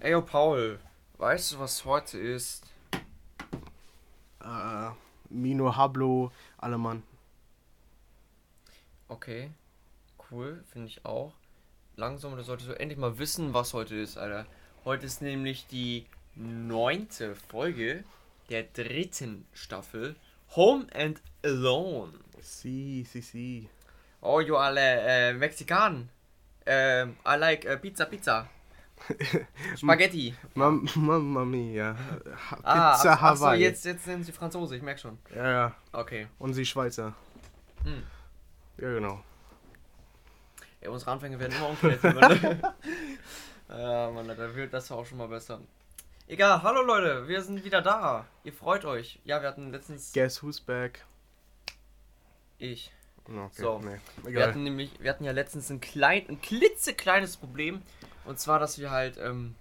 Ey, yo, Paul, weißt du, was heute ist? Äh, Mino Hablo, Allemann. Okay, cool, finde ich auch. Langsam, da solltest du endlich mal wissen, was heute ist, Alter. Heute ist nämlich die neunte Folge der dritten Staffel Home and Alone. Si, si, si. Oh, yo, alle äh, Mexikan. Ähm, I like äh, Pizza, Pizza. Spaghetti. Mam Mamma mia. Ah, Pizza ach so, Hawaii. jetzt, jetzt nennen sie Franzose, ich merk schon. Ja, ja. Okay. Und sie Schweizer. Hm. Ja, genau. Ja, unsere Anfänge werden immer ne? ja, Mann, da wird das auch schon mal besser. Egal, hallo Leute, wir sind wieder da. Ihr freut euch. Ja, wir hatten letztens. Guess who's back? Ich. Okay, So. nee. Wir hatten nämlich, wir hatten ja letztens ein klein, ein klitzekleines Problem. Und zwar, dass wir halt ähm,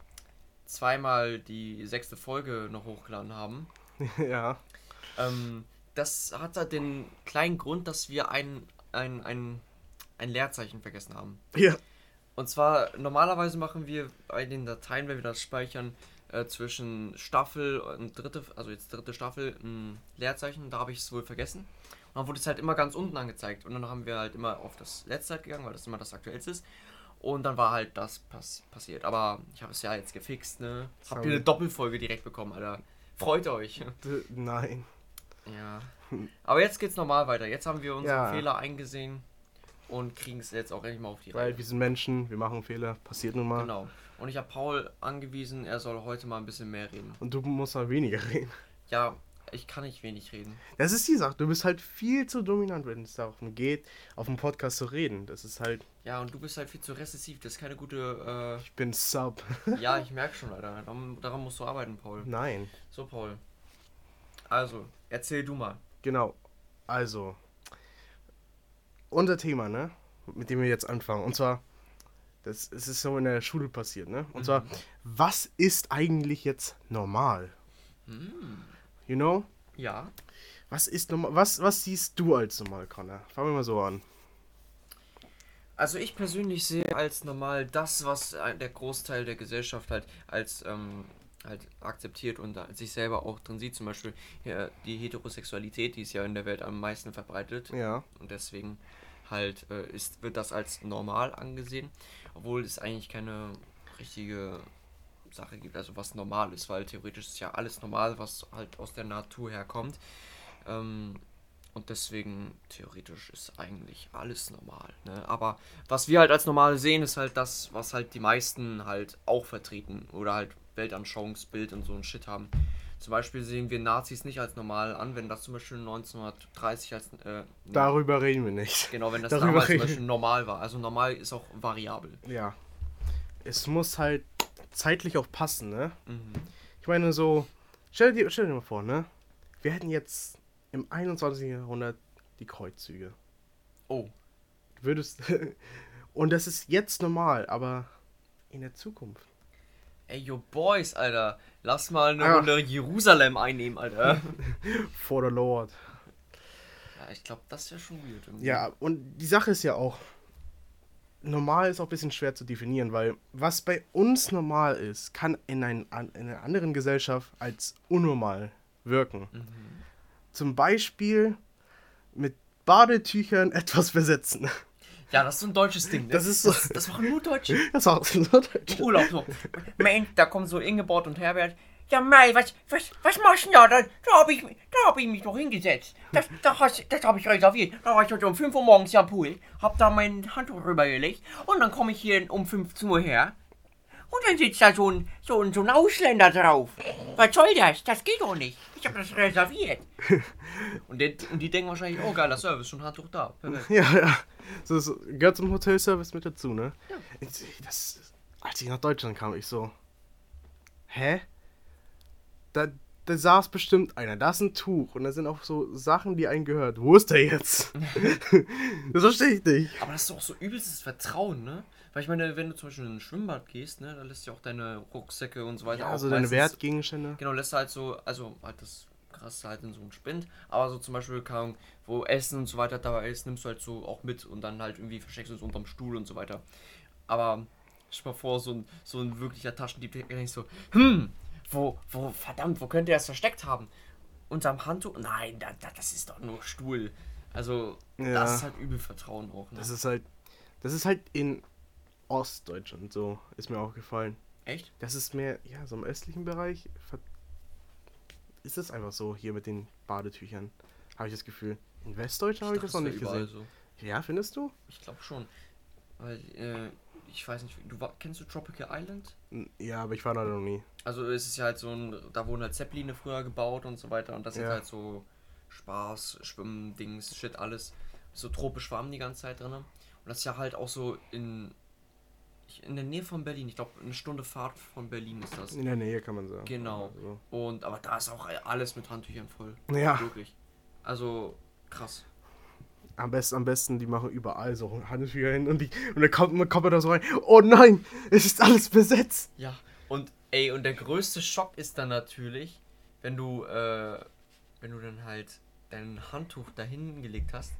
zweimal die sechste Folge noch hochgeladen haben. ja. Ähm, das hat halt den kleinen Grund, dass wir ein, ein, ein, ein Leerzeichen vergessen haben. Ja. Und zwar, normalerweise machen wir bei den Dateien, wenn wir das speichern, äh, zwischen Staffel und dritte, also jetzt dritte Staffel, ein Leerzeichen. Da habe ich es wohl vergessen. Und dann wurde es halt immer ganz unten angezeigt. Und dann haben wir halt immer auf das letzte Zeit gegangen, weil das immer das aktuellste ist. Und dann war halt das pass passiert. Aber ich habe es ja jetzt gefixt, ne? Habt ihr eine Doppelfolge direkt bekommen, Alter. Freut euch. Nein. Ja. Aber jetzt geht's normal weiter. Jetzt haben wir unsere Ja. Fehler eingesehen und kriegen es jetzt auch endlich mal auf die Weil Reihe. wir sind Menschen, wir machen Fehler, passiert nun mal. Genau. Und ich habe Paul angewiesen, er soll heute mal ein bisschen mehr reden. Und du musst mal weniger reden. Ja, ich kann nicht wenig reden. Das ist die Sache, du bist halt viel zu dominant, wenn es darum geht, auf dem Podcast zu reden. Das ist halt, Ja, und du bist halt viel zu rezessiv. Das ist keine gute. ich bin Sub. Äh, ja, ich merke schon, Alter. Daran, daran musst du arbeiten, Paul. Nein. So, Paul. Also, erzähl du mal. Genau. Also, unser Thema, ne? Mit dem wir jetzt anfangen. Und zwar, das es ist so in der Schule passiert, ne? Und zwar, was ist eigentlich jetzt normal? Hm. You know? Ja. Was ist normal? Was, was siehst du als normal, Connor? Fangen wir mal so an. Also ich persönlich sehe als normal das, was der Großteil der Gesellschaft halt als ähm, halt akzeptiert und sich selber auch drin sieht. Zum Beispiel ja, die Heterosexualität, die ist ja in der Welt am meisten verbreitet. Ja. Und deswegen halt äh, ist, wird das als normal angesehen, obwohl es eigentlich keine richtige Sache gibt, also was normal ist, weil theoretisch ist ja alles normal, was halt aus der Natur herkommt. Ähm, und deswegen theoretisch ist eigentlich alles normal. Ne? Aber was wir halt als normal sehen, ist halt das, was halt die meisten halt auch vertreten oder halt Weltanschauungsbild und so ein Shit haben. Zum Beispiel sehen wir Nazis nicht als normal an, wenn das zum Beispiel 1930 als äh, Darüber reden wir nicht. Genau, wenn das Darüber damals zum Beispiel normal war. Also normal ist auch variabel. Ja. Es muss halt zeitlich auch passen, ne? Mhm. Ich meine so, stell dir, stell dir mal vor, ne? Wir hätten jetzt im 21. Jahrhundert die Kreuzzüge. Oh, Würdest. Und das ist jetzt normal, aber in der Zukunft. ey, yo Boys, Alter. Lass mal eine Ah. Runde Jerusalem einnehmen, Alter. For the Lord. ja, ich glaube, das wäre schon weird. irgendwie. Ja, und die Sache ist ja auch, normal ist auch ein bisschen schwer zu definieren, weil was bei uns normal ist, kann in, ein, in einer anderen Gesellschaft als unnormal wirken. Mhm. Zum Beispiel mit Badetüchern etwas besetzen. Ja, das ist so ein deutsches Ding. Ne? Das ist so- Das, das machen nur Deutsche. Das war so deutsch. Im Urlaub so. Mensch, da kommen so Ingeborg und Herbert. Ja, Mai, was, was, was machst du denn da? Da, da habe ich, da hab ich mich doch hingesetzt. Das, da hast, das habe ich reserviert. Da war ich heute um 5 Uhr morgens ja am Pool, hab da mein Handtuch rübergelegt und dann komme ich hier um 15 Uhr her. Und dann sitzt da so ein, so ein, so ein Ausländer drauf. Was soll das? Das geht doch nicht. Ich habe das reserviert. Und, der, und die denken wahrscheinlich, oh geiler Service, schon Handtuch da. Perfekt. Ja, ja. So, so, gehört zum Hotelservice mit dazu, ne? Ja. Das, als ich nach Deutschland kam, ich so. Hä? Da, da saß bestimmt einer, da ist ein Tuch und da sind auch so Sachen, die einen gehört. Wo ist der jetzt? das verstehe ich nicht. Aber das ist doch auch so übelstes Vertrauen, ne? Weil ich meine, wenn du zum Beispiel in ein Schwimmbad gehst, ne, da lässt du auch deine Rucksäcke und so weiter. Ja, auch also deine Wertgegenstände. Genau, lässt du halt so, also halt das krasse halt in so einen Spind, aber so zum Beispiel, keine wo Essen und so weiter dabei ist, nimmst du halt so auch mit und dann halt irgendwie versteckst du es unterm Stuhl und so weiter. Aber Stell mal vor, so ein, so ein wirklicher Taschendieb, der denkt so, hm, wo, wo, verdammt, wo könnte er es versteckt haben? Unterm Handtuch? Nein, da, da, das ist doch nur Stuhl. Also, Ja. das ist halt übel Vertrauen auch, ne? Das ist halt. Das ist halt in Ostdeutschland so, ist mir aufgefallen. Echt? Das ist mehr, ja, so im östlichen Bereich ist es einfach so hier mit den Badetüchern. Habe ich das Gefühl. In Westdeutschland habe ich das noch nicht gesehen. So. Ja, findest du? Ich glaube schon. Weil, äh, ich weiß nicht, du kennst du Tropical Island? Ja, aber ich war da noch nie. Also es ist ja halt so ein, da wurden halt Zeppeline früher gebaut und so weiter und das Ja. halt so Spaß, Schwimmen, Dings, Shit, alles. So tropisch warm die ganze Zeit drin. Und das ist ja halt auch so in, in der Nähe von Berlin. Ich glaube, eine Stunde Fahrt von Berlin ist das. In der Nähe kann man sagen. Genau. Also, Und, aber da ist auch alles mit Handtüchern voll. Ja. Wirklich. Also, krass. Am besten, am besten, die machen überall so Handtücher hin und, die, und dann kommt, man kommt man da so rein. Oh nein, es ist alles besetzt. Ja, und ey, und der größte Schock ist dann natürlich, wenn du, äh, wenn du dann halt dein Handtuch dahin gelegt hast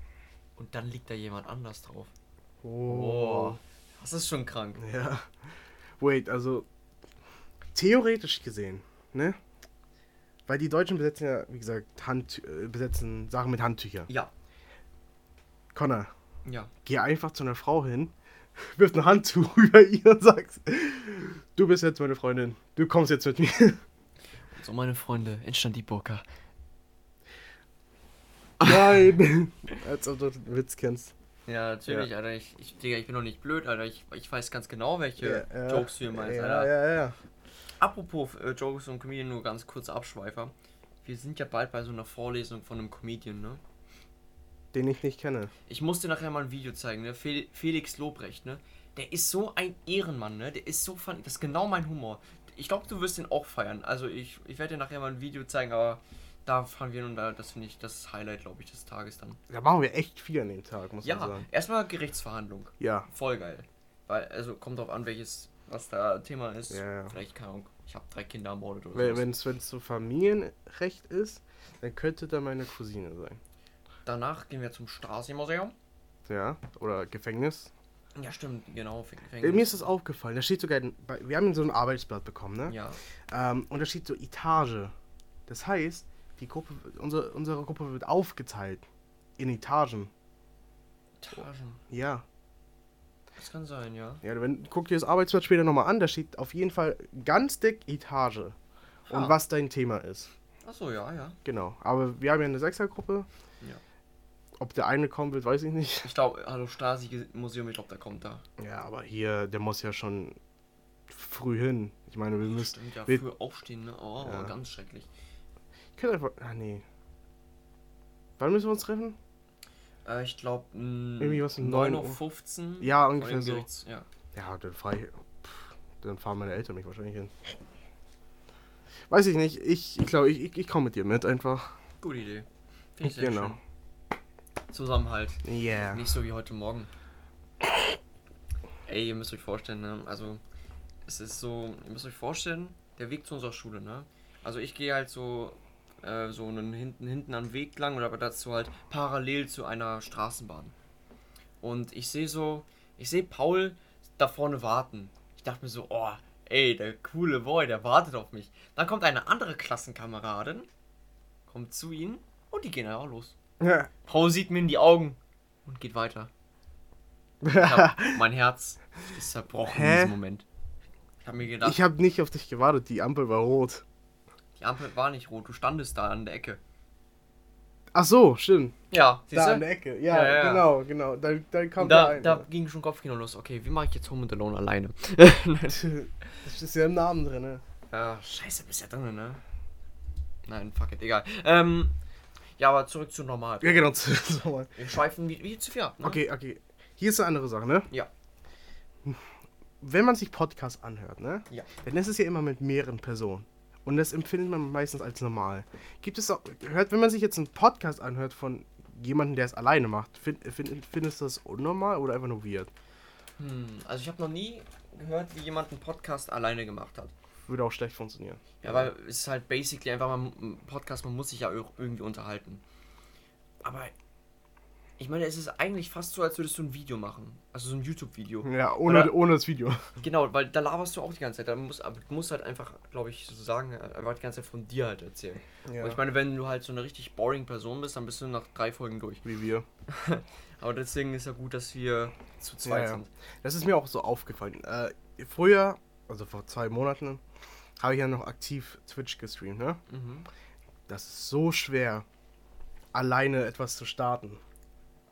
und dann liegt da jemand anders drauf. Oh. Das ist schon krank. Ja. Wait, also theoretisch gesehen, ne? Weil die Deutschen besetzen ja, wie gesagt, Hand, äh, besetzen Sachen mit Handtüchern. Ja, Connor, ja. geh einfach zu einer Frau hin, wirf ein Handtuch über ihr und sagst, du bist jetzt meine Freundin, du kommst jetzt mit mir. So, meine Freunde, entstand die Burka. Nein! Als ob du den Witz kennst. Ja, natürlich, Alter. Ich, ich, Digga, ich bin doch nicht blöd, Alter. Ich, ich weiß ganz genau, welche Ja, ja. Jokes du hier meinst, ja, Alter. Ja, ja, Apropos äh, Jokes und Comedian, nur ganz kurzer Abschweifer. Wir sind ja bald bei so einer Vorlesung von einem Comedian, ne? Den ich nicht kenne. Ich muss dir nachher mal ein Video zeigen, ne? Fel Felix Lobrecht, ne? Der ist so ein Ehrenmann, ne? Der ist so funny. Das ist genau mein Humor. Ich glaube, du wirst ihn auch feiern. Also ich, ich werde dir nachher mal ein Video zeigen, aber da fahren wir und da, das finde ich das Highlight, glaube ich, des Tages dann. Da machen wir echt viel an dem Tag, muss man Ja, sagen. erstmal Gerichtsverhandlung. Ja. Voll geil. Weil, also kommt drauf an, welches, was da Thema ist. Ja, ja. Vielleicht, keine Ahnung, ich habe drei Kinder ermordet oder Wenn so. es so Familienrecht ist, dann könnte da meine Cousine sein. Danach gehen wir zum Stasi-Museum. Ja. Oder Gefängnis. Ja, stimmt, genau. Fäng- Gefängnis. Mir ist das aufgefallen. Da steht sogar, wir haben so ein Arbeitsblatt bekommen, ne? Ja. Ähm, und da steht so Etage. Das heißt, die Gruppe, unsere, unsere Gruppe wird aufgeteilt in Etagen. Etagen. Ja. Das kann sein, ja. Ja, wenn, guck dir das Arbeitsblatt später nochmal an, da steht auf jeden Fall ganz dick Etage. Und Ah. was dein Thema ist. Achso, ja, ja. Genau. Aber wir haben ja eine Sechsergruppe. Ja. Ob der eine kommen wird, weiß ich nicht. Ich glaube, Hallo Stasi-Museum, ich glaube, der kommt da. Ja, aber hier, der muss ja schon früh hin. Ich meine, wir müssen. Stimmt, ja, wir- früh aufstehen, ne? Oh, Ja. ganz schrecklich. Können einfach. Ah, nee. Wann müssen wir uns treffen? Äh, ich glaube, Irgendwie was um 9 9 Uhr Uhr. 15. Ja, ungefähr so. Gerichts- Ja. Ja, dann fahr ich. Pff, dann fahren meine Eltern mich wahrscheinlich hin. Weiß ich nicht. Ich, ich glaube, ich, ich, ich komme mit dir mit einfach. Gute Idee. Finde ich sehr Genau. schön. Zusammenhalt. Yeah. Nicht so wie heute Morgen. Ey, ihr müsst euch vorstellen, ne? Also, es ist so, ihr müsst euch vorstellen, der Weg zu unserer Schule, ne? Also ich gehe halt so, äh, so einen hinten, hinten am Weg lang oder aber dazu halt parallel zu einer Straßenbahn. Und ich sehe so, ich sehe Paul da vorne warten. Ich dachte mir so, oh, ey, der coole Boy, der wartet auf mich. Dann kommt eine andere Klassenkameradin, kommt zu ihnen und die gehen einfach los. Ja. Paul sieht mir in die Augen und geht weiter. Hab, mein Herz ist zerbrochen in Hä? diesem Moment. Ich habe mir gedacht, Ich habe nicht auf dich gewartet. Die Ampel war rot. die Ampel war nicht rot, du standest da an der Ecke. Ach so, stimmt. Ja, siehst Da du? an der Ecke. Ja, Ja, ja. genau, genau. Dann, dann kam Und da, der da eine. ging schon Kopfkino los. Okay, wie mache ich jetzt Home and Alone alleine? Das ist ja im Namen drin, ne? Ja, scheiße, bist ja drin, ne? Nein, fuck it, egal. Ähm, ja, aber zurück zu normal. Ja, genau. so mal. Wir schweifen wie, wie zu viel ab, ne? Okay, okay. Hier ist eine andere Sache, ne? Ja. Wenn man sich Podcasts anhört, ne? Ja. Dann ist es ja immer mit mehreren Personen. Und das empfindet man meistens als normal. Gibt es auch, hört, wenn man sich jetzt einen Podcast anhört von jemandem, der es alleine macht, find, find, findest du das unnormal oder einfach nur weird? Hm, also ich habe noch nie gehört, wie jemand einen Podcast alleine gemacht hat. Würde auch schlecht funktionieren. Ja, weil es ist halt basically einfach mal ein Podcast, man muss sich ja ir- irgendwie unterhalten. Aber Ich meine, es ist eigentlich fast so, als würdest du ein Video machen. Also so ein YouTube-Video. Ja, ohne, Oder- ohne das Video. Genau, weil da laberst du auch die ganze Zeit. Da musst, aber du musst halt einfach, glaube ich, so sagen, einfach die ganze Zeit von dir halt erzählen. Ja. Und ich meine, wenn du halt so eine richtig boring Person bist, dann bist du nach drei Folgen durch. Wie wir. Aber deswegen ist ja gut, dass wir zu zweit Ja, ja. sind. Das ist mir auch so aufgefallen. Äh, früher, also vor zwei Monaten, habe ich ja noch aktiv Twitch gestreamt, ne? Mhm. Das ist so schwer, alleine etwas zu starten.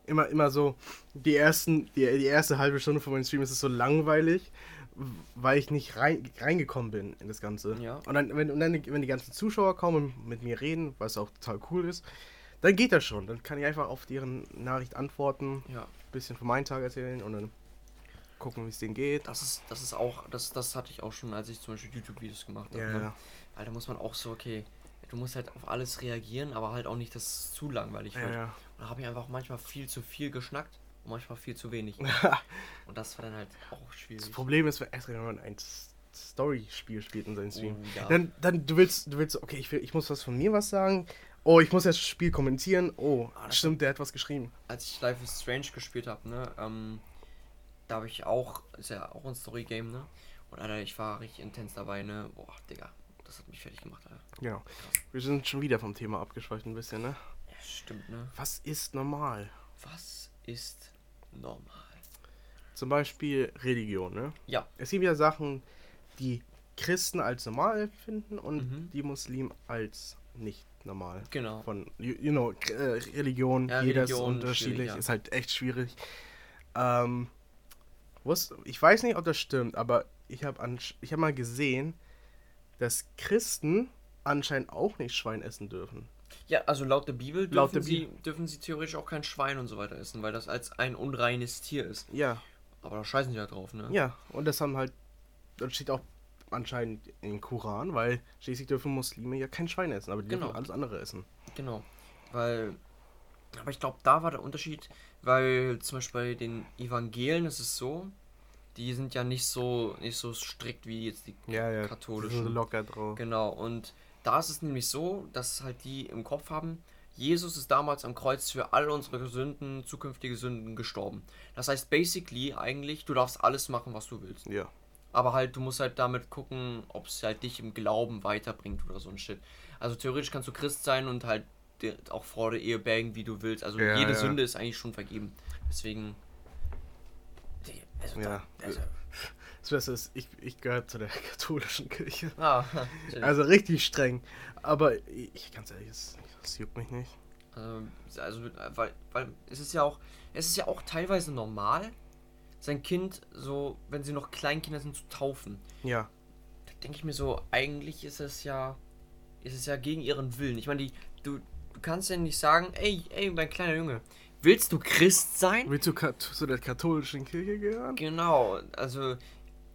Immer, immer so, die, ersten, die, die erste halbe Stunde von meinem Stream ist es so langweilig, weil ich nicht rein, reingekommen bin in das Ganze. Ja. Und dann, wenn, und dann, wenn die ganzen Zuschauer kommen und mit mir reden, was auch total cool ist, dann geht das schon. Dann kann ich einfach auf deren Nachricht antworten, Ja. ein bisschen von meinem Tag erzählen und dann gucken, wie es denen geht. Das ist, das ist auch, das, das hatte ich auch schon, als ich zum Beispiel YouTube-Videos gemacht habe. Ja, ne? ja. Weil da muss man auch so, okay, du musst halt auf alles reagieren, aber halt auch nicht, dass es zu langweilig Ja, wird. ja. Und da habe ich einfach manchmal viel zu viel geschnackt und manchmal viel zu wenig. und das war dann halt auch schwierig. Das Problem ist, wenn man ein Story-Spiel spielt in seinem Stream, Oh, ja. dann, dann du willst, du willst, okay, ich, will, ich muss was von mir was sagen. Oh, ich muss das Spiel kommentieren. Oh, Ah, stimmt, der hat was geschrieben. als ich Life is Strange gespielt habe, ne, ähm, da habe ich auch, ist ja auch ein Story-Game, ne? Und Alter, ich war richtig intens dabei, ne? Boah, Digga, das hat mich fertig gemacht, Alter. Genau. Wir sind schon wieder vom Thema abgeschweift ein bisschen, ne? Ja, stimmt, ne? Was ist normal? Was ist normal? Zum Beispiel Religion, ne? Ja, Es gibt ja Sachen, die Christen als normal empfinden und Mhm. die Muslimen als nicht normal. genau. Von, you, you know, äh, Religion, Ja, jeder ist unterschiedlich, ja. ist halt echt schwierig. Ähm, ich weiß nicht, ob das stimmt, aber ich habe ich hab mal gesehen, dass Christen anscheinend auch nicht Schwein essen dürfen. Ja, also laut der Bibel dürfen, der sie, dürfen sie theoretisch auch kein Schwein und so weiter essen, weil das als ein unreines Tier ist. Ja, Aber da scheißen sie ja drauf, ne? ja, und das haben halt, das steht auch anscheinend im Koran, weil schließlich dürfen Muslime ja kein Schwein essen, aber die Genau. dürfen alles andere essen. Genau. Weil. Aber ich glaube, da war der Unterschied, weil zum Beispiel bei den Evangelien ist es so, die sind ja nicht so nicht so strikt wie jetzt die Ja, ja, Katholischen. sind locker drauf. Genau. Und da ist es nämlich so, dass halt die im Kopf haben, Jesus ist damals am Kreuz für all unsere Sünden, zukünftige Sünden gestorben. Das heißt basically eigentlich, du darfst alles machen, was du willst. Ja. Aber halt, du musst halt damit gucken, ob es halt dich im Glauben weiterbringt oder so ein Shit. Also theoretisch kannst du Christ sein und halt auch vor der Ehe bangen, wie du willst. Also Ja, jede ja. Sünde ist eigentlich schon vergeben. Deswegen. Also Ja. Da, also, Das Beste ist, ich, ich gehöre zu der katholischen Kirche. ah, Also richtig streng. Aber ich, ganz ehrlich, das, das juckt mich nicht. also, also, weil, weil es ist ja auch, es ist ja auch teilweise normal, sein Kind so, wenn sie noch Kleinkinder sind, zu taufen. Ja. Da denke ich mir so, eigentlich ist es ja, ist es ja gegen ihren Willen. Ich meine, die, du kannst ja nicht sagen, ey, ey, mein kleiner Junge, willst du Christ sein? Willst du kat zu der katholischen Kirche gehören? Genau, also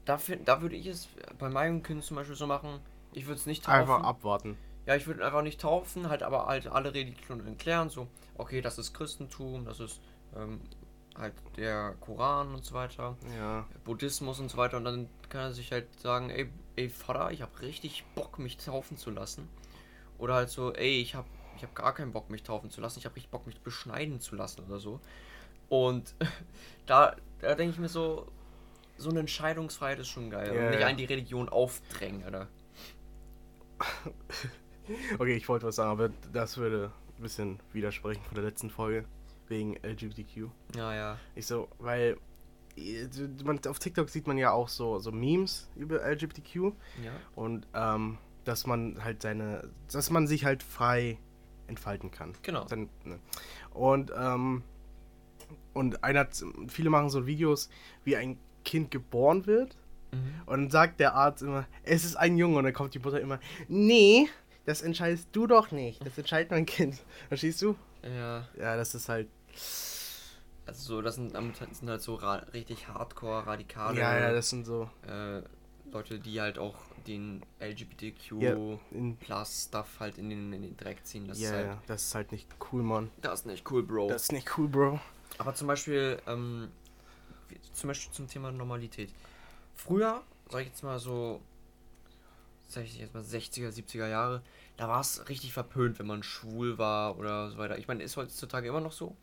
dafür, da würde ich es bei meinem Kind zum Beispiel so machen, ich würde es nicht taufen. Einfach abwarten. Ja, ich würde einfach nicht taufen, halt aber halt alle Religionen erklären, so, okay, das ist Christentum, das ist ähm, halt der Koran und so weiter, Ja. Buddhismus und so weiter und dann kann er sich halt sagen, ey, ey Vater, ich habe richtig Bock, mich taufen zu lassen. Oder halt so, ey, ich habe ich hab gar keinen Bock, mich taufen zu lassen, ich habe richtig Bock, mich beschneiden zu lassen oder so. Und da, da denke ich mir so, so eine Entscheidungsfreiheit ist schon geil. Ja, und nicht an die Religion aufdrängen, Alter. Okay, ich wollte was sagen, aber das würde ein bisschen widersprechen von der letzten Folge. Wegen LGBTQ. Ja, ja. Ich so, weil man, auf TikTok sieht man ja auch so, so Memes über LGBTQ Ja. und ähm, dass man halt seine, dass man sich halt frei entfalten kann. Genau. Dann, ne. Und ähm, und einer, viele machen so Videos, wie ein Kind geboren wird Mhm. und dann sagt der Arzt immer, es ist ein Junge und dann kommt die Mutter immer, nee, das entscheidest du doch nicht, das entscheidet mein Kind. Verstehst du? Ja. Ja, das ist halt, Also so, das sind, sind halt so richtig hardcore, radikale ja, ja, das sind so, äh, Leute, die halt auch den LGBTQ Ja, Plus Stuff halt in den, in den Dreck ziehen. Das, ja, ist halt, ja, das ist halt nicht cool, Mann. das ist nicht cool, Bro. Das ist nicht cool, Bro. Aber zum Beispiel, ähm, zum Beispiel zum Thema Normalität. Früher, sag ich jetzt mal so, sag ich jetzt mal 60er, 70er Jahre, da war es richtig verpönt, wenn man schwul war oder so weiter. Ich meine, ist heutzutage immer noch so.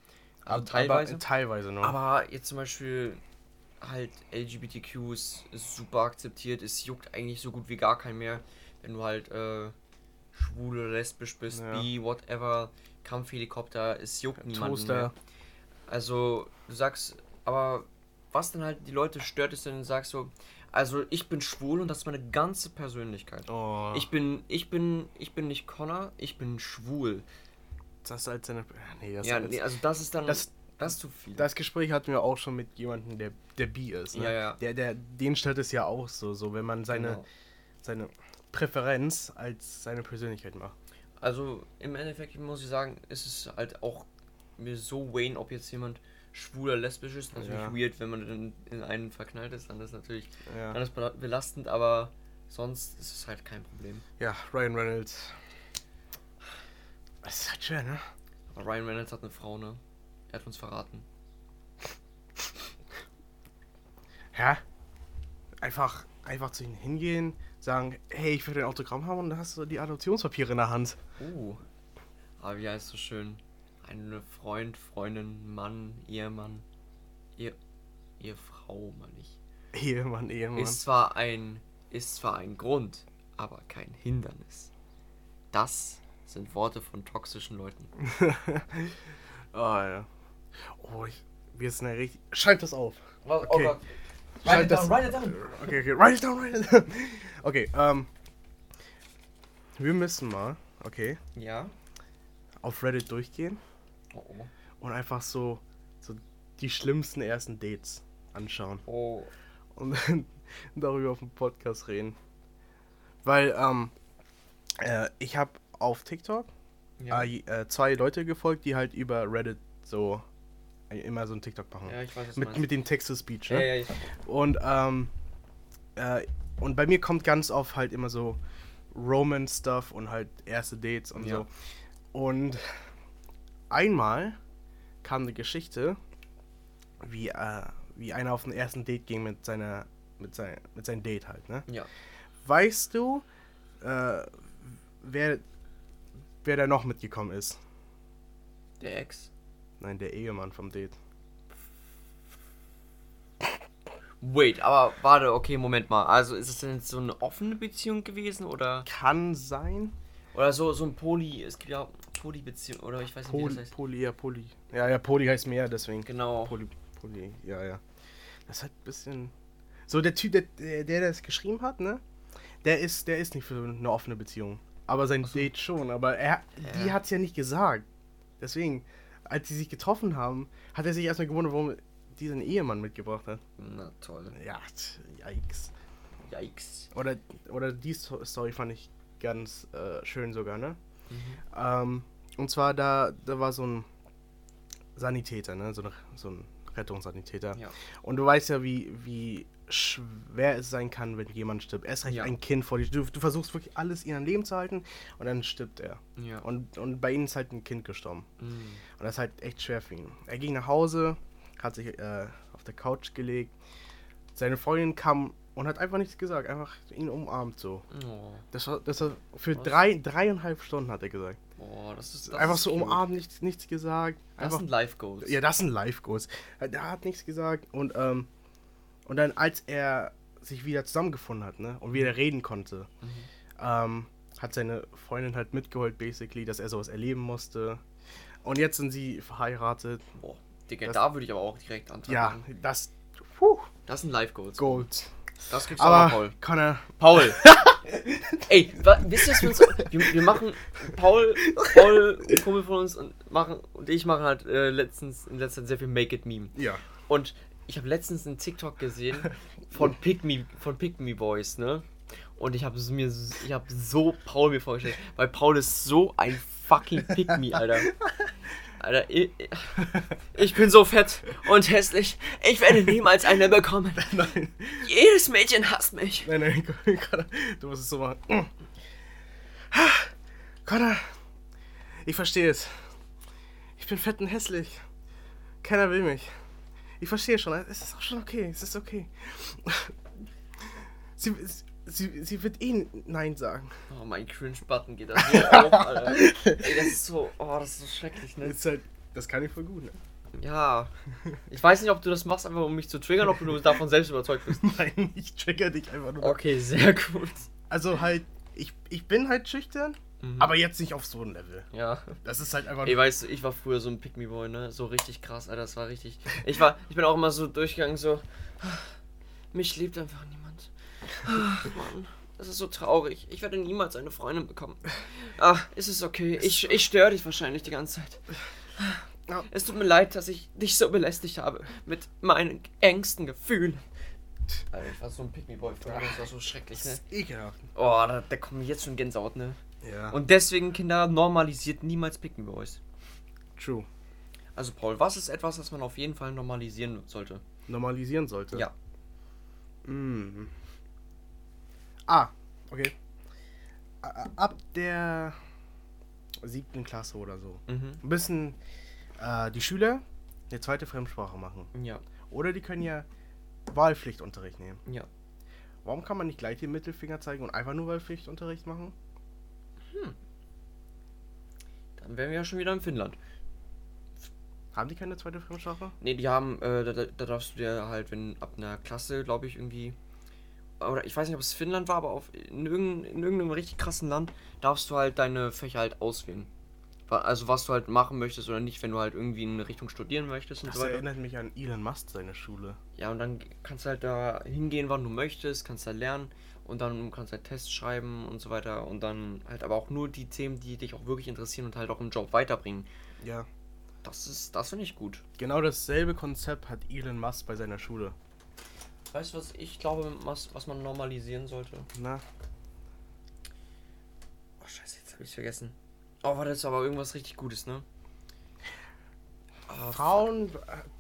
Also Aber- teilweise. Aber, teilweise nur. Aber jetzt zum Beispiel halt LGBTQ ist, super akzeptiert. Es juckt eigentlich so gut wie gar keinen mehr, wenn du halt äh, schwul oder lesbisch bist, Ja. bi, whatever, Kampfhelikopter, es juckt niemanden Toaster. mehr. Also du sagst, aber was dann halt die Leute stört, ist, wenn du sagst so, also ich bin schwul und das ist meine ganze Persönlichkeit. oh, Ich bin, ich bin, ich bin nicht Connor, ich bin schwul. das ist halt seine. Nee, das, Ja, ist nee, also das ist dann, das- das, ist zu viel. das Gespräch hatten wir auch schon mit jemandem, der, der bi ist. Ne? Ja, ja. Der, der, den stört es ja auch so, so wenn man seine, Genau. seine Präferenz als seine Persönlichkeit macht. Also im Endeffekt muss ich sagen, ist es halt auch mir so Wayne, ob jetzt jemand schwul oder lesbisch ist. Natürlich Ja. weird, wenn man dann in einen verknallt ist, dann ist natürlich Ja, alles bela- belastend, aber sonst ist es halt kein Problem. ja Ryan Reynolds. Es ist halt schwer, ne? Aber Ryan Reynolds hat eine Frau, ne? Hat uns verraten. Ja. Einfach, einfach zu ihnen hingehen, sagen, hey, ich will dein Autogramm haben und dann hast du die Adoptionspapiere in der Hand. Uh. Aber wie heißt so schön? Eine Freund, Freundin, Mann, Ehemann, Ehe, Ehefrau, meine ich. Ehemann, Ehemann. Ist zwar ein, ist zwar ein Grund, aber kein Hindernis. Das sind Worte von toxischen Leuten. oh, ja. Oh, ich, wir sind ja richtig. Schreib das auf. Was? Okay. Schreib Write it das- down, write it down. Okay, okay. Write it down, write it down. Okay, ähm. Wir müssen mal, okay, Ja. auf Reddit durchgehen Oh, oh. und einfach so, so die schlimmsten ersten Dates anschauen. oh. und dann darüber auf dem Podcast reden. Weil, ähm, äh, ich habe auf TikTok Ja. äh, zwei Leute gefolgt, die halt über Reddit so immer so ein TikTok machen. ja, ich weiß, was mit, meinst. mit dem Text-to-Speech, ja, ne? ja, ich, Und, ähm, äh, und bei mir kommt ganz oft halt immer so Romance-Stuff und halt erste Dates und Ja. so. Und einmal kam eine Geschichte, wie, äh, wie einer auf den ersten Date ging mit seiner, mit sein, mit seinem Date halt, ne? ja. Weißt du, äh, wer, wer da noch mitgekommen ist? Der Ex. Nein, der Ehemann vom Date. Wait, aber warte, okay, Moment mal. Also ist es denn jetzt so eine offene Beziehung gewesen oder Kann sein. oder so so ein Poly, es gibt ja Poly-Beziehung oder ich weiß nicht, wie Poly, das heißt. Poly, ja, Poly. Ja, ja, Poly heißt mehr, deswegen. Genau. Poly, Poly, ja, ja. Das ist halt ein bisschen. So, der Typ, der, der, der das geschrieben hat, ne? Der ist, der ist nicht für eine offene Beziehung. Aber sein Date schon. Aber er, die Ja. hat's ja nicht gesagt. Deswegen, als sie sich getroffen haben, hat er sich erstmal gewundert, warum diesen Ehemann mitgebracht hat. Na toll. Ja, yikes. Yikes. Oder, oder die Sto- Story fand ich ganz äh, schön sogar, ne? Mhm. Ähm, und zwar da, da war so ein Sanitäter, ne? So, eine, so ein Rettungssanitäter. Ja. Und du weißt ja, wie, wie schwer es sein kann, wenn jemand stirbt. Erst recht Ja. ein Kind vor dir. Du, du versuchst wirklich alles in am Leben zu halten und dann stirbt er. Ja. Und, und bei ihnen ist halt ein Kind gestorben. Mhm. Und das ist halt echt schwer für ihn. Er ging nach Hause, hat sich äh, auf der Couch gelegt. Seine Freundin kam und hat einfach nichts gesagt, einfach ihn umarmt so. Oh, Das war, das war für Was? drei, dreieinhalb Stunden, hat er gesagt. oh, das ist das einfach ist so cute. umarmt, nichts, nichts gesagt. Das Einfach, sind Life Goals. ja, das sind Live-Goals. Er hat nichts gesagt und, ähm, und dann, als er sich wieder zusammengefunden hat, ne, und wieder reden konnte, Mhm. ähm, hat seine Freundin halt mitgeholt, basically, dass er sowas erleben musste. Und jetzt sind sie verheiratet. Boah, Digga, Das- da würde ich aber auch direkt anfangen. Ja, das, puh, Das sind Life Goals. Gold. Das gibt's aber, Aber, Paul. Connor, Paul. Ey, wisst ihr, was wir uns. Wir, wir machen. Paul, Paul, ein Kumpel von uns und machen und ich machen halt äh, letztens in letzter Zeit sehr viel Make It Meme. ja. Und ich habe letztens einen TikTok gesehen von Pick Me, von Pick Me Boys, ne? Und ich habe mir ich habe so Paul mir vorgestellt, weil Paul ist so ein fucking Pick Me, Alter. Alter, ich, ich bin so fett und hässlich. Ich werde niemals eine bekommen. Nein, Jedes Mädchen hasst mich. nein, nein, Connor, du musst es so machen. Connor, ich verstehe es. Ich bin fett und hässlich. Keiner will mich. Ich verstehe schon, es ist auch schon okay, es ist okay. Sie, sie, sie wird eh Nein sagen. Oh, mein Cringe-Button geht da so auf, Alter. Ey, das ist so, oh, das ist so schrecklich, ne? Das, ist halt, das kann ich voll gut, ne? Ja. Ich weiß nicht, ob du das machst, einfach um mich zu triggern, ob du davon selbst überzeugt bist. Nein, ich trigger dich einfach nur. Okay, sehr gut. Also halt, ich, ich bin halt schüchtern, Mhm. aber jetzt nicht auf so ein Level. Ja. Das ist halt einfach Ey, weißt du, ich war früher so ein Pick-Me-Boy, ne? So richtig krass, Alter, das war richtig. Ich war, ich bin auch immer so durchgegangen, so. Mich liebt einfach niemand. Ach, Mann. Das ist so traurig. Ich werde niemals eine Freundin bekommen. Ah, ist es okay? Ich, ich störe dich wahrscheinlich die ganze Zeit. Es tut mir leid, dass ich dich so belästigt habe mit meinen engsten Gefühlen. Alter, ich war so ein Pick-Me-Boy früher, das war so schrecklich, Das ne? ist ekelhaft. Oh, da, da kommt mir jetzt schon Gänsehaut, ne? Ja. Und deswegen, Kinder, normalisiert niemals Pick-Me-Boys. True. Also Paul, was ist etwas, das man auf jeden Fall normalisieren sollte? Normalisieren sollte. Ja. Mm. Ah, okay. Ab der siebten Klasse oder so. Mhm. Müssen äh, die Schüler eine zweite Fremdsprache machen. Ja, Oder die können ja Wahlpflichtunterricht nehmen. ja. Warum kann man nicht gleich den Mittelfinger zeigen und einfach nur Wahlpflichtunterricht machen? Dann wären wir ja schon wieder in Finnland. Haben die keine zweite Fremdsprache? Ne, die haben, äh, da, da da darfst du dir halt, wenn ab einer Klasse, glaube ich, irgendwie. Oder ich weiß nicht, ob es Finnland war, aber auf, in, irgendein, in irgendeinem richtig krassen Land darfst du halt deine Fächer halt auswählen. Also was du halt machen möchtest oder nicht, wenn du halt irgendwie in eine Richtung studieren möchtest und Das so weiter. erinnert mich an Elon Musk, seine Schule. Ja, und dann kannst du halt da hingehen, wann du möchtest, kannst da lernen und dann kannst du halt Tests schreiben und so weiter und dann halt aber auch nur die Themen, die dich auch wirklich interessieren und halt auch im Job weiterbringen. Ja. Das ist, das finde ich gut. Genau dasselbe Konzept hat Elon Musk bei seiner Schule. Weißt du, was ich glaube, was, was man normalisieren sollte? Na? Oh, scheiße, jetzt habe ich vergessen. Oh, war das aber irgendwas richtig Gutes, ne? Ah, Frauen,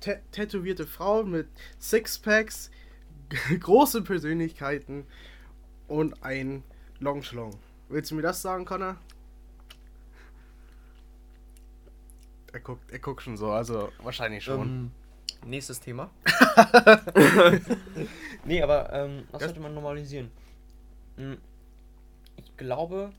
tä- tätowierte Frauen mit Sixpacks, große Persönlichkeiten und ein Longschlong. Willst du mir das sagen, Connor? Er guckt, er guckt schon so, also wahrscheinlich schon. Ähm, nächstes Thema. nee, aber ähm, was sollte man normalisieren? Hm, Ich glaube.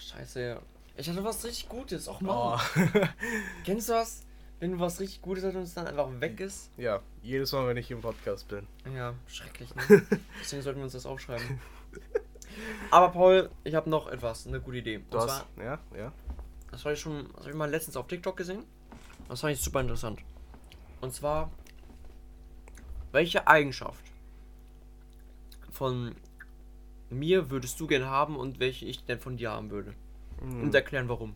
Scheiße. Ich hatte was richtig Gutes. Och Mann. Oh. Kennst du was? Wenn du was richtig Gutes hast und es dann einfach weg ist? ja, jedes Mal, wenn ich im Podcast bin. Ja, schrecklich, ne? Deswegen sollten wir uns das aufschreiben. Aber Paul, ich habe noch etwas, eine gute Idee. Und Du zwar, hast, ja, ja. das habe ich schon, das habe ich mal letztens auf TikTok gesehen. Das fand ich super interessant. Und zwar, welche Eigenschaft von mir würdest du gern haben und welche ich denn von dir haben würde? Hm. Und erklären warum.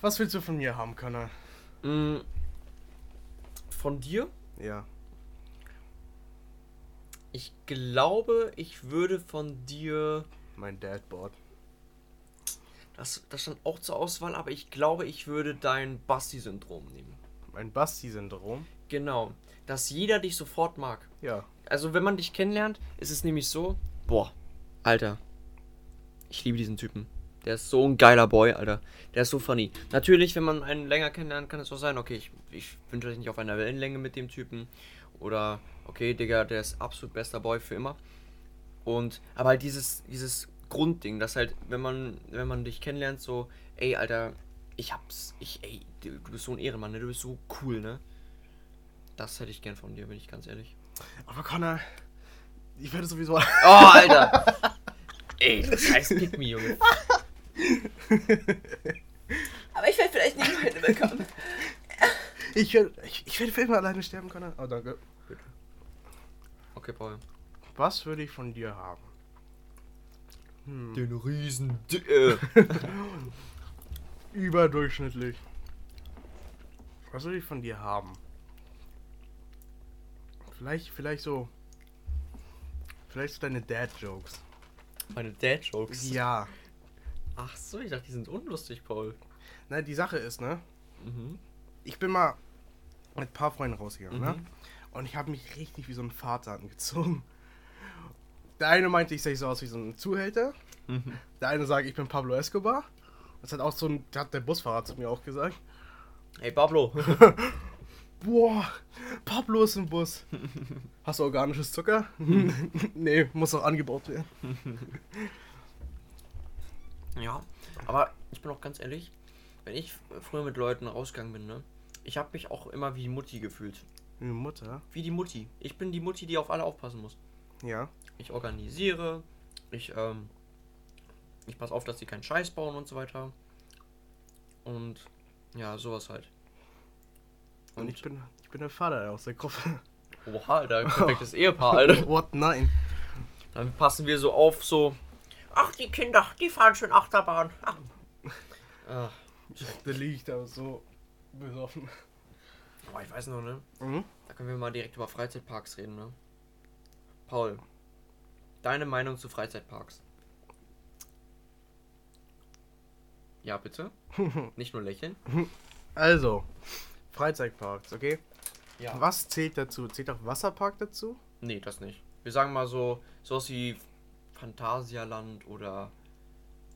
Was willst du von mir haben, Connor? Mm, Von dir? Ja. Ich glaube, ich würde von dir. Mein Dadboard. Das, das stand auch zur Auswahl, aber ich glaube, ich würde dein Basti-Syndrom nehmen. Mein Basti-Syndrom. Genau. Dass jeder dich sofort mag. Ja. Also, wenn man dich kennenlernt, ist es nämlich so: Boah, Alter, ich liebe diesen Typen. Der ist so ein geiler Boy, Alter. Der ist so funny. Natürlich, wenn man einen länger kennenlernt, kann es auch sein, okay, ich, ich bin vielleicht nicht auf einer Wellenlänge mit dem Typen. Oder, okay, Digga, der ist absolut bester Boy für immer. Und, aber halt dieses, dieses Grundding, dass halt, wenn man, wenn man dich kennenlernt, so, ey, Alter, ich hab's, ich, ey, du, bist so ein Ehrenmann, ne? Du bist so cool, ne? Das hätte ich gern von dir, bin ich ganz ehrlich. Aber Connor, ich werde sowieso. Oh, Alter! Ey, das heißt Pick me, Junge. Aber ich werde vielleicht nicht Freunde bekommen. Ich werde ich, ich werd für immer alleine sterben, Connor. Oh, danke. Okay, Paul. Was würde ich von dir haben? Hm. Den Riesen. Äh. Überdurchschnittlich. Was würde ich von dir haben? Vielleicht, vielleicht so. Vielleicht so deine Dad-Jokes. Meine Dad-Jokes. Ja. Ach so, ich dachte, die sind unlustig, Paul. Na, die Sache ist, ne? Mhm. Ich bin mal mit ein paar Freunden rausgegangen, ne? Mhm. Und ich habe mich richtig wie so ein Vater angezogen. Der eine meinte, ich sehe so aus wie so ein Zuhälter. Mhm. Der eine sagt, ich bin Pablo Escobar. Das hat auch so ein, hat der Busfahrer zu mir auch gesagt. Hey, Pablo. Boah, Pablo ist im Bus. Hast du organisches Zucker? nee, muss auch angebaut werden. ja, aber ich bin auch ganz ehrlich. wenn ich früher mit Leuten rausgegangen bin, ne? Ich habe mich auch immer wie die Mutti gefühlt. Wie Mutter. Wie die Mutti. Ich bin die Mutti, die auf alle aufpassen muss. Ja. Ich organisiere, ich, ähm, ich passe auf, dass die keinen Scheiß bauen und so weiter. Und ja, sowas halt. Und, ich bin ich bin der Vater aus der Gruppe. Oha, Alter, perfektes Ehepaar, Alter. What? Nein. Dann passen wir so auf, so. Ach, die Kinder, die fahren schön Achterbahn. Ach. Da liege ich da so besoffen. oh, ich weiß noch, ne? Mhm. Da können wir mal direkt über Freizeitparks reden, ne? Paul, deine Meinung zu Freizeitparks? Ja, bitte? Nicht nur lächeln? Also, Freizeitparks, okay? Ja. Was zählt dazu? Zählt auch Wasserpark dazu? Nee, das nicht. Wir sagen mal so, sowas wie Phantasialand oder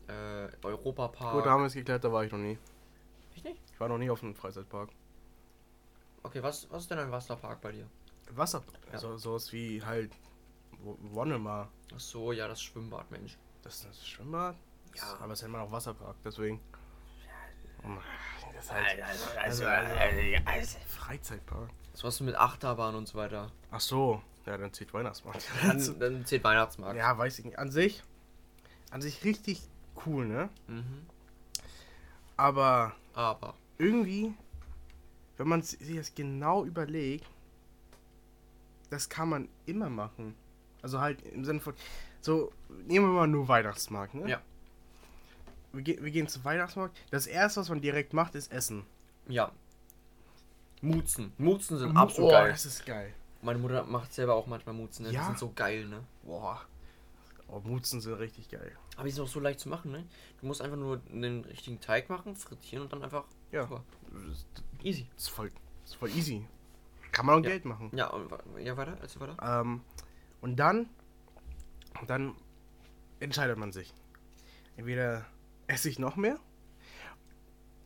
äh, Europapark. Gut, da haben wir es geklärt, da war ich noch nie. Ich nicht? Ich war noch nie auf einem Freizeitpark. Okay, was, was ist denn ein Wasserpark bei dir? Wasserpark? Ja. So, sowas wie halt Wo- Wonnemar. Ach so, ja, das Schwimmbad, Mensch. Das ist das Schwimmbad? Ja. Aber es ist immer noch Wasserpark, deswegen. Das ist halt Also, also, Freizeitpark. Was hast du mit Achterbahn und so weiter? Ach so, ja, dann zählt Weihnachtsmarkt. Dann, dann zählt Weihnachtsmarkt. ja, weiß ich nicht. An sich, an sich richtig cool, ne? Mhm. Aber Aber. irgendwie, wenn man sich das genau überlegt, das kann man immer machen. Also halt im Sinne von, so, nehmen wir mal nur Weihnachtsmarkt, ne? Ja. Wir, ge wir gehen zum Weihnachtsmarkt. Das erste, was man direkt macht, ist Essen. Ja. Mutzen. Mutzen sind Mu- absolut oh, geil. das ist geil. Meine Mutter macht selber auch manchmal Mutzen, ne? Ja? Die sind so geil, ne? Boah. Oh, Mutzen sind richtig geil. Aber die sind auch so leicht zu machen, ne? Du musst einfach nur den richtigen Teig machen, frittieren und dann einfach. Ja. Super. Das Easy. ist voll, das ist voll easy. Kann man auch Ja. Geld machen. Ja, und, ja, weiter, erzähl weiter. Ähm, und dann, dann entscheidet man sich. Entweder esse ich noch mehr,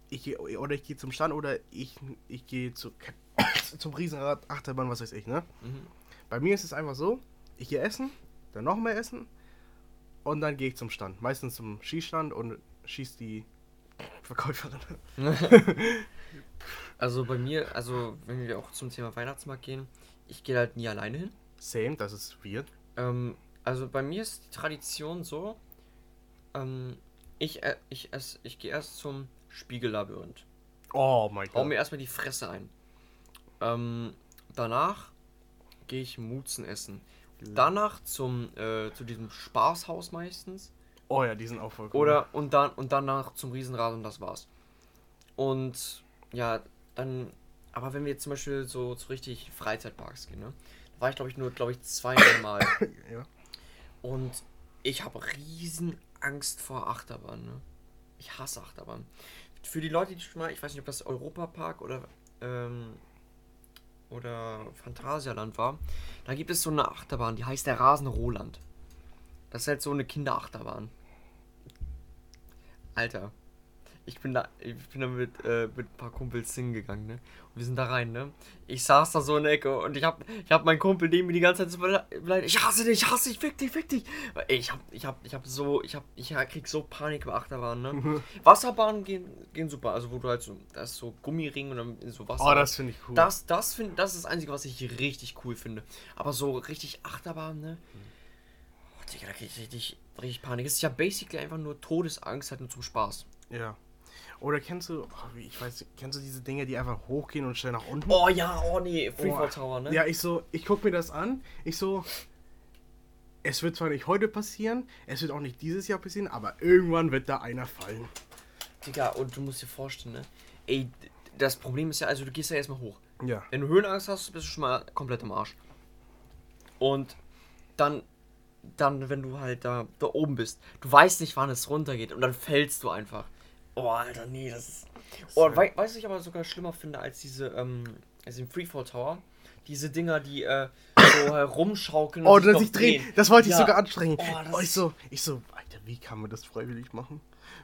ich oder ich gehe zum Stand oder ich, ich gehe zu, zum Riesenrad, Achterbahn, was weiß ich, ne? Mhm. Bei mir ist es einfach so, ich gehe essen, dann noch mehr essen und dann gehe ich zum Stand. Meistens zum Skistand und schieß die Verkäuferin. Also bei mir, also wenn wir auch zum Thema Weihnachtsmarkt gehen, ich gehe halt nie alleine hin. Same, das ist weird. Ähm, also bei mir ist die Tradition so, ähm, ich, äh, ich, ess, ich gehe erst zum Spiegellabyrinth. Oh mein Hau Gott. mir erstmal die Fresse ein. Ähm, danach gehe ich Mutzen essen. Danach zum, äh, zu diesem Spaßhaus meistens. Oh ja, die sind auch voll cool. Oder und dann und danach zum Riesenrad und das war's. Und ja, dann. Aber wenn wir jetzt zum Beispiel so zu richtig Freizeitparks gehen, ne? Da war ich glaube ich nur, glaube ich, zweimal. Ja. Und ich habe riesen Angst vor Achterbahn, ne? Ich hasse Achterbahn. Für die Leute, die schon mal, ich weiß nicht, ob das Europapark oder ähm, oder Phantasialand war, da gibt es so eine Achterbahn, die heißt der Rasen Roland. Das ist halt so eine Kinderachterbahn. Alter, ich bin da, ich bin da mit, äh, mit ein paar Kumpels hingegangen, ne? Und wir sind da rein, ne? Ich saß da so in der Ecke und ich hab, ich hab meinen Kumpel neben mir die ganze Zeit so beleidigt. Ich hasse dich, ich hasse dich, fick dich, fick dich. Ich hab, ich hab, ich hab so, ich hab, ich krieg so Panik bei Achterbahnen, ne? Wasserbahnen gehen, gehen super, also wo du halt so, da ist so Gummiring und dann so Wasser. Oh, das finde ich cool. Das, das, find, das ist das Einzige, was ich richtig cool finde. Aber so richtig Achterbahn, ne? Oh, Digga, da krieg ich richtig, richtig Panik. Es ist ja basically einfach nur Todesangst, halt nur zum Spaß. Ja. Oder kennst du, oh, ich weiß, kennst du diese Dinge, die einfach hochgehen und schnell nach unten? Oh ja, oh nee, Freefall Oh. Tower, ne? Ja, ich so, ich guck mir das an, ich so, es wird zwar nicht heute passieren, es wird auch nicht dieses Jahr passieren, aber irgendwann wird da einer fallen. Digga, und du musst dir vorstellen, ne? Ey, das Problem ist ja, also du gehst ja erstmal hoch. Ja. Wenn du Höhenangst hast, bist du schon mal komplett im Arsch. Und dann, dann, wenn du halt da, da oben bist, du weißt nicht, wann es runtergeht und dann fällst du einfach. Oh, Alter, nee, das ist. Oh, wei weißt du, ich aber sogar schlimmer finde als diese, ähm, also im Freefall Tower. Diese Dinger, die äh, so herumschaukeln. Oh, und sich drehen, das wollte ich Ja. sogar ansprechen. Oh, das Oh, ich so, ich so, Alter, wie kann man das freiwillig machen?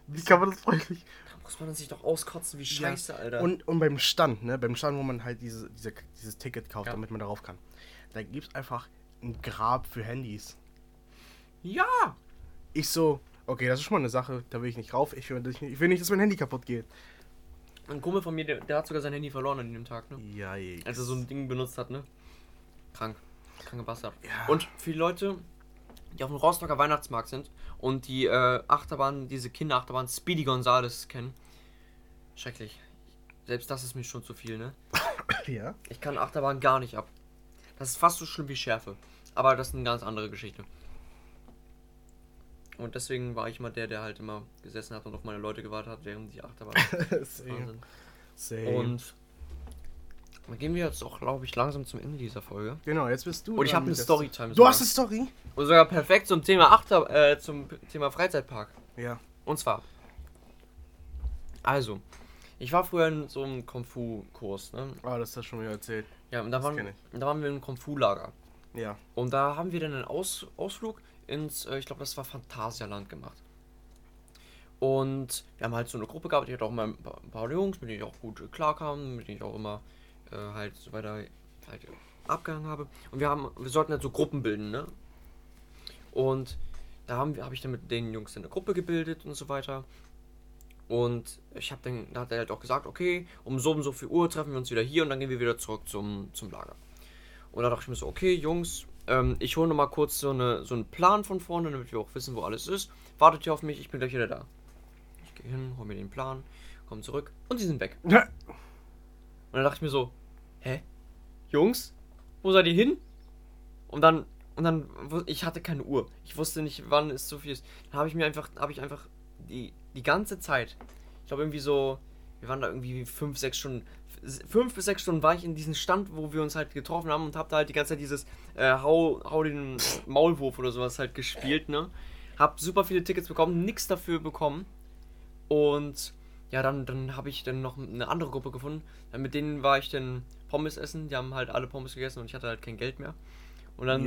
Wie kann man das freiwillig? Da muss man sich doch auskotzen, wie scheiße, Alter. Und, und beim Stand, ne, beim Stand, wo man halt diese, diese, dieses Ticket kauft, Ja. damit man darauf kann, da gibt es einfach ein Grab für Handys. ja! Ich so, okay, das ist schon mal eine Sache, da will ich nicht rauf. Ich will, nicht- ich will nicht, dass mein Handy kaputt geht. Ein Kumpel von mir, der, der hat sogar sein Handy verloren an dem Tag, ne? Ja. Als er so ein Ding benutzt hat, ne? Krank. Kranke Bastard. Ja. Und für die Leute, die auf dem Rostocker Weihnachtsmarkt sind und die äh, Achterbahn, diese Kinderachterbahn Speedy Gonzales kennen. Schrecklich. Selbst das ist mir schon zu viel, ne? ja. Ich kann Achterbahn gar nicht ab. Das ist fast so schlimm wie Schärfe. Aber das ist eine ganz andere Geschichte. Und deswegen war ich mal der, der halt immer gesessen hat und auf meine Leute gewartet hat, während die Achterbahn gefahren Same. Und dann gehen wir jetzt auch, glaube ich, langsam zum Ende dieser Folge. genau, jetzt bist du. Und ich habe eine Storytime. Du sogar. hast eine Story? Und sogar perfekt zum Thema Achter, äh, zum Thema Freizeitpark. Ja. Und zwar. Also, ich war früher in so einem Kung-Fu-Kurs, ne? Oh, das hast du schon wieder erzählt. Ja, und da waren, da waren wir im Kung-Fu-Lager. Ja. Und da haben wir dann einen Aus Ausflug ins, äh, ich glaube, das war Phantasialand gemacht. Und wir haben halt so eine Gruppe gehabt, die hat auch mal ein paar, ein paar Jungs, mit denen ich auch gut äh, klarkam, mit denen ich auch immer äh, halt so weiter halt abgehangen habe. Und wir haben, wir sollten halt so Gruppen bilden, ne? Und da haben wir, habe ich dann mit den Jungs eine Gruppe gebildet und so weiter. Und ich habe dann, da hat er halt auch gesagt, okay, um so und so viel Uhr treffen wir uns wieder hier und dann gehen wir wieder zurück zum, zum Lager. Und da dachte ich mir so, okay, Jungs, ähm, ich hole noch mal kurz so, eine, so einen Plan von vorne, damit wir auch wissen, wo alles ist. Wartet ihr auf mich, ich bin gleich wieder da. Ich gehe hin, hole mir den Plan, komme zurück und sie sind weg. Und dann dachte ich mir so, hä? Jungs, wo seid ihr hin? Und dann, und dann, ich hatte keine Uhr. Ich wusste nicht, wann es so viel ist. Dann habe ich mir einfach, habe ich einfach die, die ganze Zeit, ich glaube irgendwie so, wir waren da irgendwie fünf, sechs Stunden, fünf bis sechs Stunden war ich in diesem Stand, wo wir uns halt getroffen haben und hab da halt die ganze Zeit dieses äh, hau, hau den Maulwurf oder sowas halt gespielt, ne? Hab super viele Tickets bekommen, nix dafür bekommen. Und ja, dann, dann habe ich dann noch eine andere Gruppe gefunden. Dann mit denen war ich dann Pommes essen. Die haben halt alle Pommes gegessen und ich hatte halt kein Geld mehr. Und dann,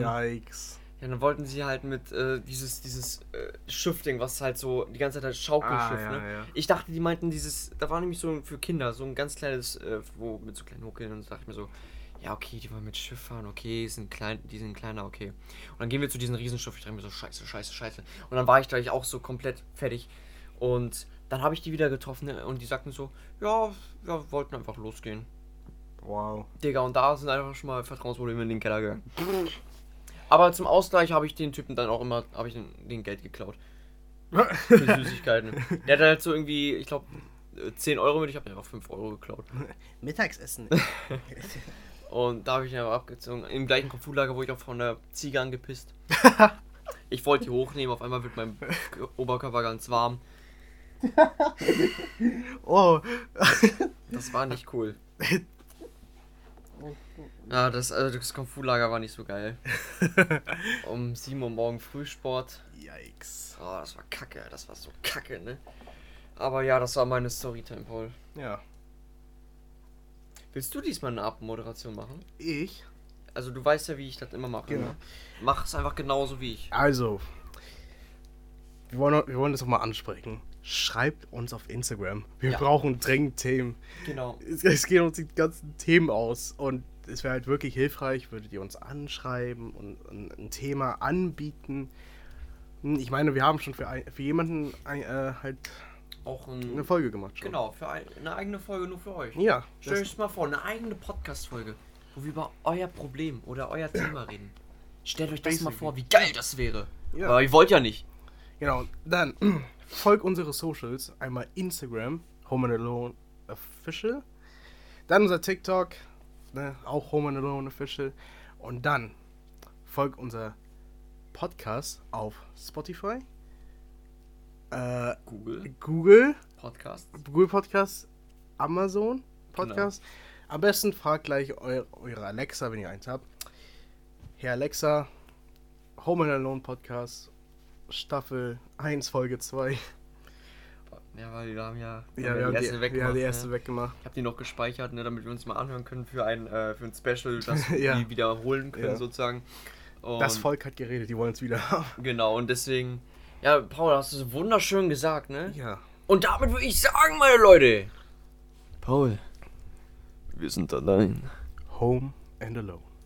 ja. Dann wollten sie halt mit äh, dieses, dieses äh, Schiffding, was halt so die ganze Zeit halt Schaukelschiff, Ah, ja, ne? ja. Ich dachte, die meinten dieses, da war nämlich so für Kinder, so ein ganz kleines, äh, wo mit so kleinen Huckeln und da dachte ich mir so, ja, okay, die wollen mit Schiff fahren, okay, sind klein, die sind kleiner, okay. Und dann gehen wir zu diesem Riesenschiff, ich dachte mir so, scheiße, scheiße, scheiße. Und dann war ich gleich auch so komplett fertig. Und dann habe ich die wieder getroffen ne, und die sagten so, ja, wir wollten einfach losgehen. Wow. Digga, und da sind einfach schon mal Vertrauensprobleme in den Keller gegangen. Aber zum Ausgleich habe ich den Typen dann auch immer, habe ich den, den Geld geklaut. Für Süßigkeiten. Der hat halt so irgendwie, ich glaube, 10 Euro mit, ich habe einfach 5 Euro geklaut. Mittagsessen. Und da habe ich ihn einfach abgezogen. Im gleichen Kung-Fu-Lager wurde ich auch von der Ziege angepisst. Ich wollte die hochnehmen, auf einmal wird mein Oberkörper ganz warm. oh. Das war nicht cool. Ja, das, also das Kung-Fu-Lager war nicht so geil. Um 7 Uhr morgen Frühsport. Yikes. Oh, das war kacke, das war so kacke, ne? Aber ja, das war meine Storytime, Paul. Ja. Willst du diesmal eine Abmoderation machen? Ich? Also du weißt ja, wie ich das immer mache. Genau. Ne? Mach es einfach genauso wie ich. Also. Wir wollen, wir wollen das auch mal ansprechen. Schreibt uns auf Instagram. Wir Ja. brauchen dringend Themen. Genau. Es, es gehen uns die ganzen Themen aus. Und es wäre halt wirklich hilfreich, würdet ihr uns anschreiben und ein, ein Thema anbieten. Hm, Ich meine, wir haben schon für, ein, für jemanden ein, äh, halt Auch eine ein. Folge gemacht schon. Genau, für ein, eine eigene Folge nur für euch. Ja. Stellt Das, euch mal vor, eine eigene Podcast-Folge, wo wir über euer Problem oder euer Thema reden. Stellt euch das mal vor, wie geil das wäre. Ja. Aber ihr wollt ja nicht. genau. Dann folgt unsere Socials. Einmal Instagram, Home and Alone Official. Dann unser TikTok, ne, auch Home and Alone Official. Und dann folgt unser Podcast auf Spotify, äh, Google Google, Podcast. Google Podcast, Amazon Podcast. Am besten fragt gleich eu eure Alexa, wenn ihr eins habt. Herr Alexa, Home and Alone Podcast, Staffel 1, Folge 2. Ja, weil wir haben ja, Ja, wir haben die, erste wir haben die erste ne? weggemacht. Ich habe die noch gespeichert, ne, damit wir uns mal anhören können für ein, äh, für ein Special, das Ja. wir die wiederholen können Ja. sozusagen. Und Das Volk hat geredet, die wollen es wieder haben. Genau, und deswegen, ja, Paul, hast du so wunderschön gesagt, ne? Ja. Und damit würde ich sagen, meine Leute. Paul, wir sind allein. Home and Alone.